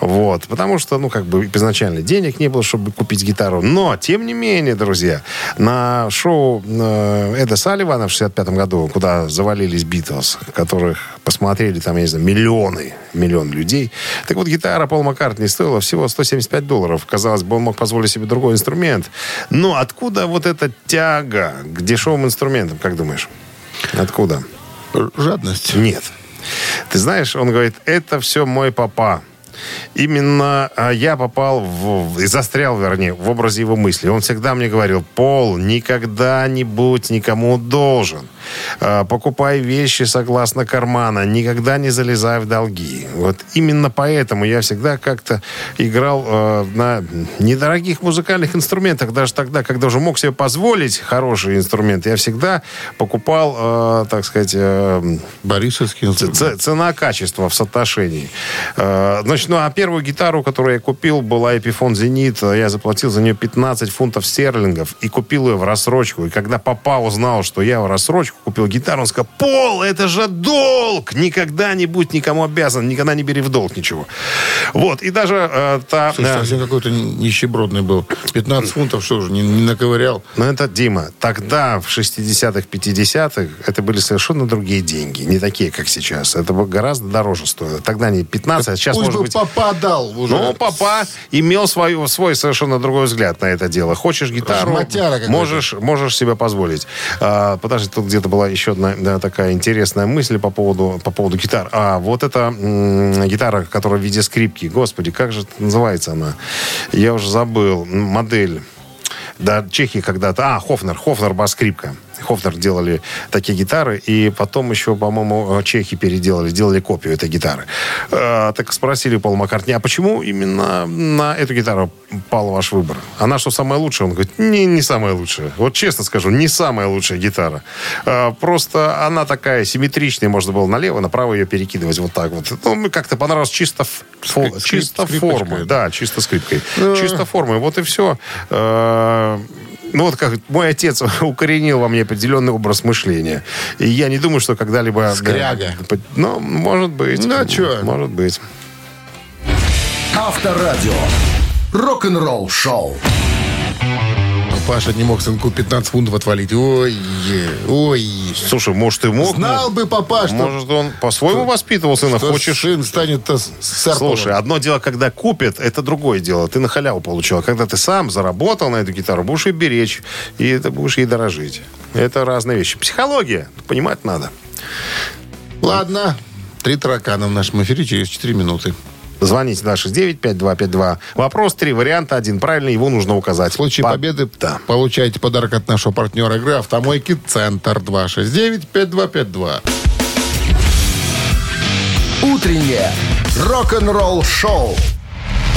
Вот. Потому что, ну, как бы изначально денег не было, чтобы купить гитару. Но, тем не менее, друзья, на шоу э, Эда Салливана в 65 году, куда завалились Битлз, которых посмотрели там, я не знаю, миллионы, миллион людей. Так вот, гитара Пол Маккартни стоила всего 175 долларов. Казалось бы, он мог позволить себе другой инструмент. Но откуда вот эта тяга к дешевым инструментам, как думаешь? Откуда? Жадность. Нет. Ты знаешь, он говорит, это все мой папа. Именно а, я попал в, и застрял, вернее, в образе его мысли. Он всегда мне говорил, Пол, никогда не будь никому должен. А, покупай вещи согласно кармана, никогда не залезай в долги. Вот именно поэтому я всегда как-то играл э, на недорогих музыкальных инструментах, даже тогда, когда уже мог себе позволить хорошие инструменты, я всегда покупал, э, так сказать, э, Борисовский инструмент. Цена-качество в соотношении. Э, Значит, ну а первую гитару, которую я купил, была Epiphone Зенит. Я заплатил за нее 15 фунтов стерлингов и купил ее в рассрочку. И когда папа узнал, что я в рассрочку купил гитару, он сказал, Пол, это же долг! Никогда не будь никому обязан, никогда не бери в долг ничего. Вот, и даже э, та... Слушай, э, совсем какой-то нищебродный был. 15 фунтов, что же, не, не наковырял? Ну, это, Дима, тогда, в 60-х, 50-х, это были совершенно другие деньги. Не такие, как сейчас. Это бы гораздо дороже стоило. Тогда не 15, а сейчас, Пусть может бы быть... папа дал уже. Ну, папа имел свою, свой совершенно другой взгляд на это дело. Хочешь гитару, можешь, можешь себе позволить. А, подожди, тут где-то была еще одна да, такая интересная мысль по поводу, по поводу гитар. А, вот эта гитара, которая в виде скрипки. Господи, как же это называется она? Я уже забыл. Модель. Да, Чехии когда-то... А, Хофнер. Хофнер бас-скрипка. Хофнер делали такие гитары, и потом еще, по-моему, чехи переделали, сделали копию этой гитары. Э, так спросили Пол Маккартни, а почему именно на эту гитару пал ваш выбор? Она что, самая лучшая? Он говорит, не, не самая лучшая. Вот честно скажу, не самая лучшая гитара. Э, просто она такая симметричная, можно было налево, направо ее перекидывать вот так вот. Ну, как-то понравилось чисто, Скрип- чисто формы. да. Да, чисто скрипкой. Чисто формой. Вот и все. Э, Ну, вот как мой отец укоренил во мне определенный образ мышления. И я не думаю, что когда-либо... Скряга. Да, Ну, может быть. Ну, а чё? Может быть. Авторадио. Рок-н-ролл шоу. Паша не мог сынку 15 фунтов отвалить. Ой, ой. Слушай, может, и мог. Знал бы папа, что, Может, он по-своему воспитывал сына. что Хочешь... сын станет-то с- серповым. Слушай, одно дело, когда купят, это другое дело. Ты на халяву получил. А когда ты сам заработал на эту гитару, будешь ее беречь, и это будешь ей дорожить. Это разные вещи. Психология. Понимать надо. Ладно. Три таракана в нашем эфире через 4 минуты. Звоните на 695252. Вопрос три, варианта один. Правильно, его нужно указать. В случае По- победы Да. получаете подарок от нашего партнера игры «Автомойки Центр» 269-5252. Утреннее рок-н-ролл шоу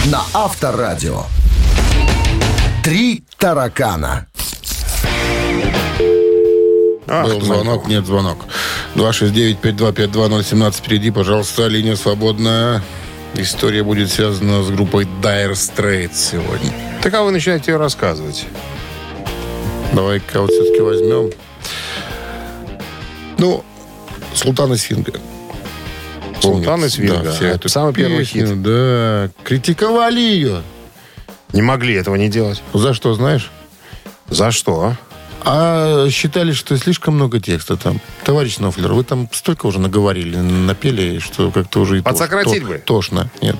на Авторадио. Три таракана. Ах, Был звонок, нет звонок. 269-5252-017 впереди, пожалуйста, линия свободная. История будет связана с группой Dire Straits сегодня. Так а вы начинаете ее рассказывать. Давай-ка вот все-таки возьмем. Ну, Султана Свинга. Султан Помните? и Свинга. Да, Это самый первый песню, хит. Да, критиковали ее. Не могли этого не делать. За что, знаешь? За что? А считали, что слишком много текста там. Товарищ Нофлер, вы там столько уже наговорили, напели, что как-то уже и тош- Подсократить то- бы. Тошно. Нет.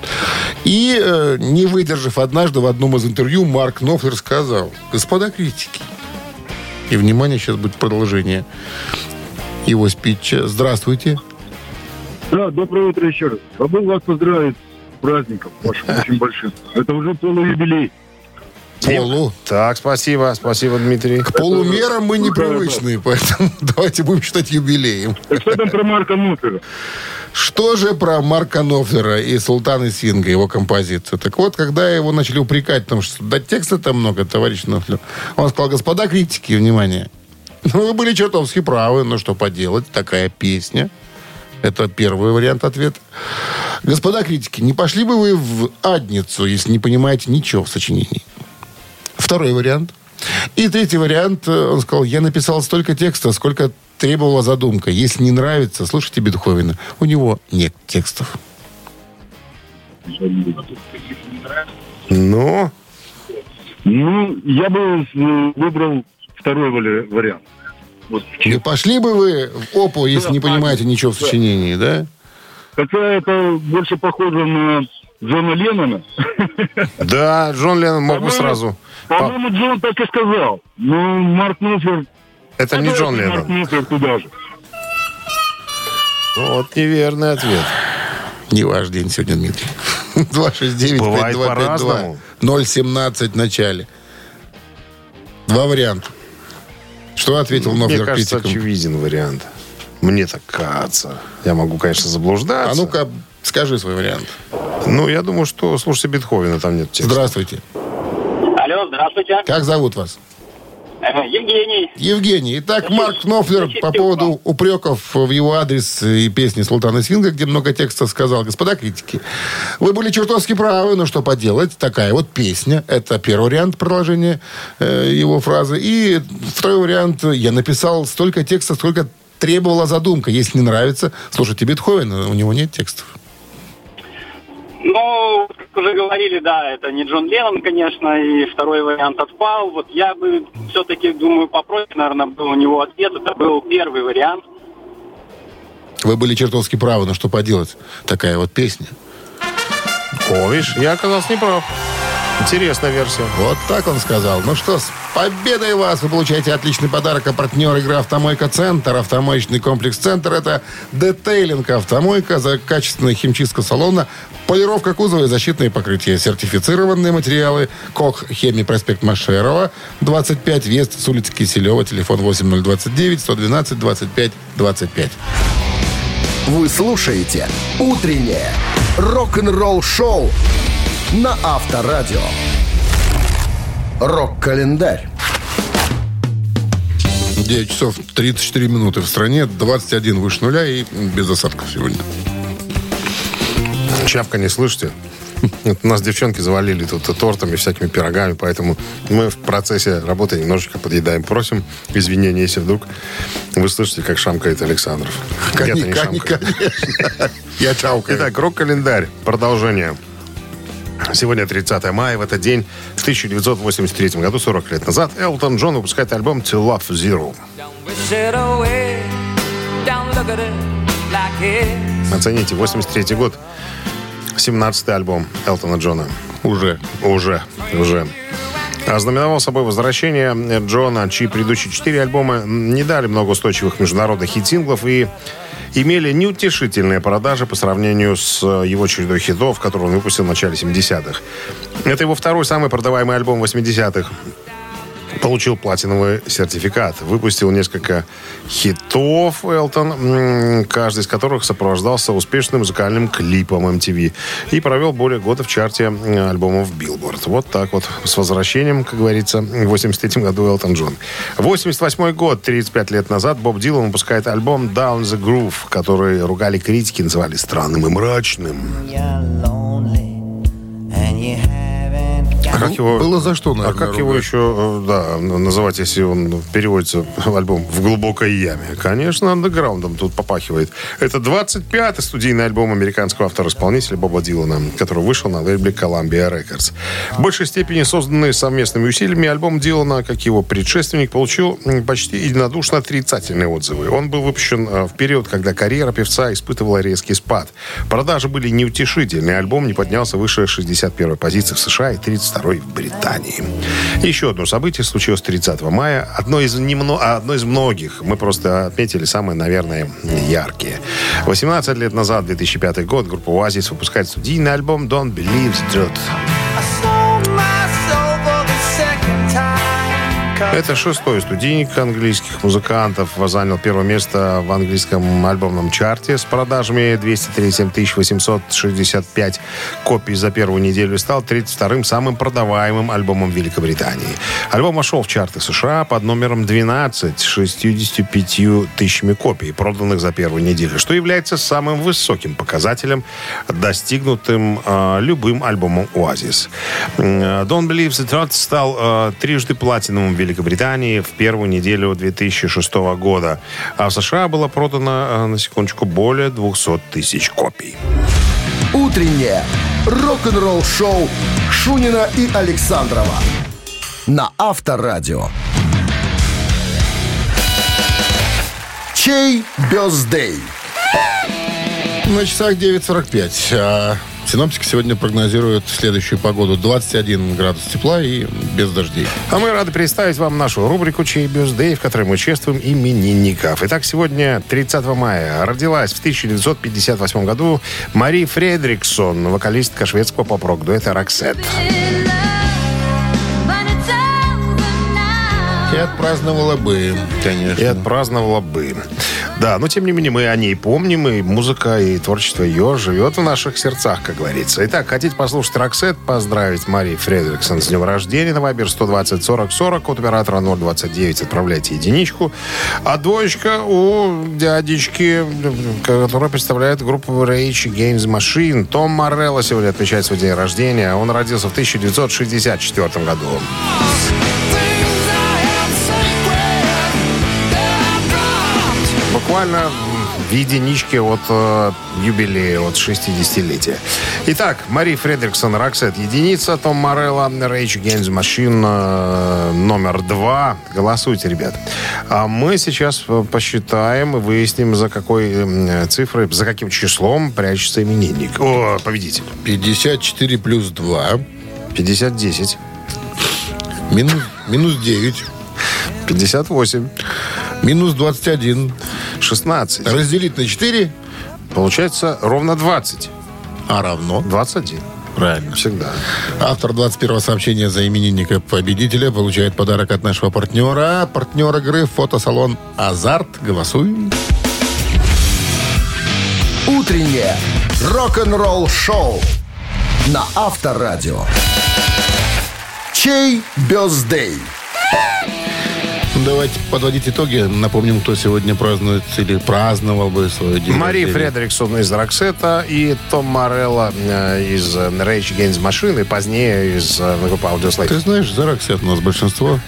И, э, не выдержав однажды в одном из интервью, Марк Нофлер сказал, господа критики, и, внимание, сейчас будет продолжение его спича. Здравствуйте. Да, доброе утро еще раз. Забыл вас поздравить с праздником вашим очень большим. Это уже полуюбилей. Полу. Так, спасибо. Спасибо, Дмитрий. К полумерам мы непривычные, поэтому давайте будем считать юбилеем. Так что там про Марка Нутера? Что же про Марка Нофлера и Султана Синга, его композицию? Так вот, когда его начали упрекать, потому что да текста там много, товарищ Нофлер, он сказал, господа критики, внимание, ну, вы были чертовски правы, но что поделать, такая песня. Это первый вариант ответа. Господа критики, не пошли бы вы в адницу, если не понимаете ничего в сочинении? Второй вариант. И третий вариант, э, он сказал, я написал столько текста, сколько требовала задумка. Если не нравится, слушайте Бетховена. У него нет текстов. Ну, Ну, я бы э, выбрал второй вариант. Вот Не пошли бы вы в опу, если Да, не понимаете ничего в сочинении, да? Хотя это больше похоже на Джона Леннона. да, Джон Леннон мог бы сразу... По- По-моему, Джон так и сказал. Ну, Марк Нуфер... Это не Джон Марк Леннон. Нуфер туда же. Вот неверный ответ. Не ваш день сегодня, Дмитрий. 269 Бывает по-разному. 017 в начале. Два варианта. Что ответил Мне Нофлер кажется, критикам? очевиден вариант. Мне так кажется. Я могу, конечно, заблуждаться. А ну-ка, скажи свой вариант. Ну, я думаю, что слушайте Бетховена, там нет текста. Здравствуйте. Алло, здравствуйте. Как зовут вас? Э, Евгений. Евгений. Итак, Значит, Марк Нофлер значит, по поводу упреков в его адрес и песни Султана Свинга, где много текста сказал, господа критики, вы были чертовски правы, но что поделать, такая вот песня. Это первый вариант продолжения э, его фразы. И второй вариант, я написал столько текста, сколько требовала задумка. Если не нравится, слушайте Бетховена, у него нет текстов. Ну, как уже говорили, да, это не Джон Леннон, конечно, и второй вариант отпал. Вот я бы все-таки, думаю, попроще, наверное, был у него ответ. Это был первый вариант. Вы были чертовски правы, но что поделать, такая вот песня. О, видишь, я оказался неправ. Интересная версия. Вот так он сказал. Ну что, с победой вас! Вы получаете отличный подарок. А партнер игры «Автомойка Центр». Автомоечный комплекс «Центр» — это детейлинг «Автомойка» за качественная химчистка салона, полировка кузова и защитные покрытия. Сертифицированные материалы. КОХ «Хемия» проспект Машерова, 25 Вест с улицы Киселева. Телефон 8029 112 25 25. Вы слушаете «Утреннее рок-н-ролл-шоу» на Авторадио. Рок-календарь. 9 часов 34 минуты в стране, 21 выше нуля и без осадков сегодня. Чапка не слышите? Вот Нас девчонки завалили тут тортами, всякими пирогами, поэтому мы в процессе работы немножечко подъедаем. Просим извинения, если вдруг вы слышите, как шамкает Александров. Где-то не Конечно, шамкает. конечно. Я чаукаю. Итак, рок-календарь. Продолжение. Сегодня 30 мая. В этот день, в 1983 году, 40 лет назад, Элтон Джон выпускает альбом «To Love Zero». Оцените, 83 год, 17-й альбом Элтона Джона. Уже. Уже, уже. Ознаменовал собой возвращение Джона, чьи предыдущие четыре альбома не дали много устойчивых международных хит-синглов и имели неутешительные продажи по сравнению с э, его чередой хитов, которые он выпустил в начале 70-х. Это его второй самый продаваемый альбом 80-х. Получил платиновый сертификат. Выпустил несколько хитов Элтон, каждый из которых сопровождался успешным музыкальным клипом MTV. И провел более года в чарте альбомов Billboard. Вот так вот. С возвращением, как говорится, в 83 году Элтон Джон. 88 год, 35 лет назад, Боб Дилан выпускает альбом Down the Groove, который ругали критики, называли странным и мрачным. А как его... Было за что, А наверное, как его ругать. еще, э, да, называть, если он переводится в альбом в глубокой яме? Конечно, андеграундом тут попахивает. Это 25-й студийный альбом американского автора-исполнителя Боба Дилана, который вышел на лейбле Columbia Records. В большей степени созданный совместными усилиями альбом Дилана, как его предшественник, получил почти единодушно отрицательные отзывы. Он был выпущен э, в период, когда карьера певца испытывала резкий спад. Продажи были неутешительные. Альбом не поднялся выше 61-й позиции в США и 32-й в Британии. Еще одно событие случилось 30 мая. Одно из, немно... а, одно из многих. Мы просто отметили самые, наверное, яркие. 18 лет назад, 2005 год, группа Oasis выпускает студийный альбом Don't Believe the Truth. Это шестой студийник английских музыкантов. Занял первое место в английском альбомном чарте с продажами 237 865 копий за первую неделю и стал 32-м самым продаваемым альбомом Великобритании. Альбом вошел в чарты США под номером 12 с 65 тысячами копий, проданных за первую неделю, что является самым высоким показателем, достигнутым э, любым альбомом Oasis. Don't Believe the Truth стал э, трижды платиновым в Великобритании в первую неделю 2006 года. А в США было продано, э, на секундочку, более 200 тысяч копий. Утреннее рок-н-ролл-шоу Шунина и Александрова на Авторадио. Чей бездей? На часах 9.45. Синоптики сегодня прогнозируют следующую погоду. 21 градус тепла и без дождей. А мы рады представить вам нашу рубрику «Чей бюздей», в которой мы чествуем именинников. Итак, сегодня, 30 мая, родилась в 1958 году Мари Фредриксон, вокалистка шведского поп-рок-дуэта «Роксет». И отпраздновала бы, конечно. И отпраздновала бы. Да, но тем не менее мы о ней помним, и музыка, и творчество ее живет в наших сердцах, как говорится. Итак, хотите послушать Роксет, поздравить Марии Фредериксон с днем рождения на Вайбер 120 40 40, от оператора 029 отправляйте единичку. А двоечка у дядечки, который представляет группу Rage Games Machine. Том Морелло сегодня отмечает свой день рождения. Он родился в 1964 году. Буквально в единичке от э, юбилея, от 60-летия. Итак, Мари Фредериксон, Роксет, единица, Том Морелло, the Machine, э, номер два. Голосуйте, ребят. А мы сейчас э, посчитаем и выясним, за какой э, цифрой, за каким числом прячется именинник. О, победитель. 54 плюс 2. 50-10. Минус, минус 9. 58. Минус 21. 16. Разделить на 4, Получается ровно 20. а равно. 21. Правильно. Всегда. Автор 21 сообщения за именинника победителя получает подарок от нашего партнера. Партнер игры фотосалон «Азарт». Голосуем. Утреннее рок-н-ролл-шоу на Авторадио. Чей birthday? Давайте подводить итоги. Напомним, кто сегодня празднует или праздновал бы свой день Мари рождения. Фредериксон из Роксета и Том Морелло э, из э, Rage Against Machine и позднее из э, группы Audioslave. Ты знаешь, за Роксет у нас большинство.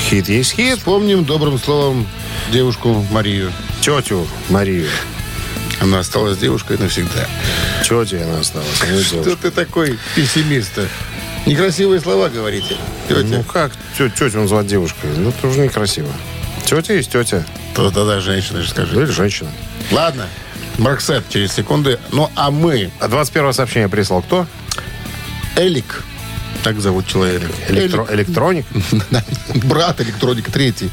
Хит есть хит. Вспомним добрым словом девушку Марию. Тетю Марию. Она осталась девушкой навсегда. Тетя она осталась. а Что ты такой пессимист Некрасивые слова говорите. Тетя. Ну как тетю называть девушкой? Ну, это уже некрасиво. Тетя есть тетя. То тогда женщина же скажи. Или женщина. Ладно. Марксет через секунды. Ну, а мы... А 21 сообщение прислал кто? Элик. Так зовут человека. Электро- электроник. Брат электроника третий.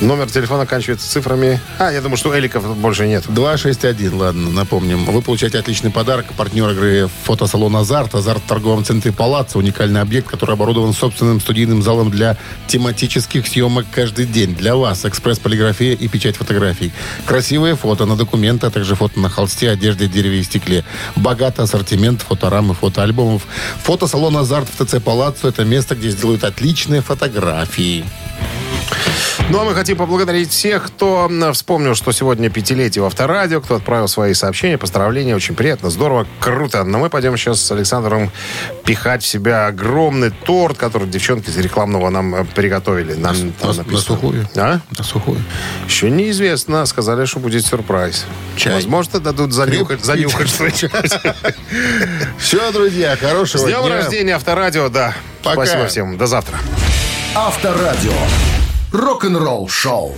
Номер телефона оканчивается цифрами. А, я думаю, что эликов больше нет. 261, ладно, напомним. Вы получаете отличный подарок. Партнер игры фотосалон «Азарт». «Азарт» в торговом центре «Палаццо». Уникальный объект, который оборудован собственным студийным залом для тематических съемок каждый день. Для вас экспресс-полиграфия и печать фотографий. Красивые фото на документы, а также фото на холсте, одежде, дереве и стекле. Богатый ассортимент фоторам и фотоальбомов. Фотосалон «Азарт» в ТЦ «Палаццо» – это место, где сделают отличные фотографии. Ну, а мы хотим поблагодарить всех, кто вспомнил, что сегодня пятилетие в Авторадио, кто отправил свои сообщения, поздравления. Очень приятно, здорово, круто. Но мы пойдем сейчас с Александром пихать в себя огромный торт, который девчонки из рекламного нам э, приготовили. Нам там На, на написано. сухую. А? На сухую. Еще неизвестно. Сказали, что будет сюрприз. Чай. Возможно, дадут занюхать, занюхать. Все, друзья, С хорошего днем дня. рождения, Авторадио, да. Спасибо всем. До завтра. Авторадио. Рок-н-ролл шоу.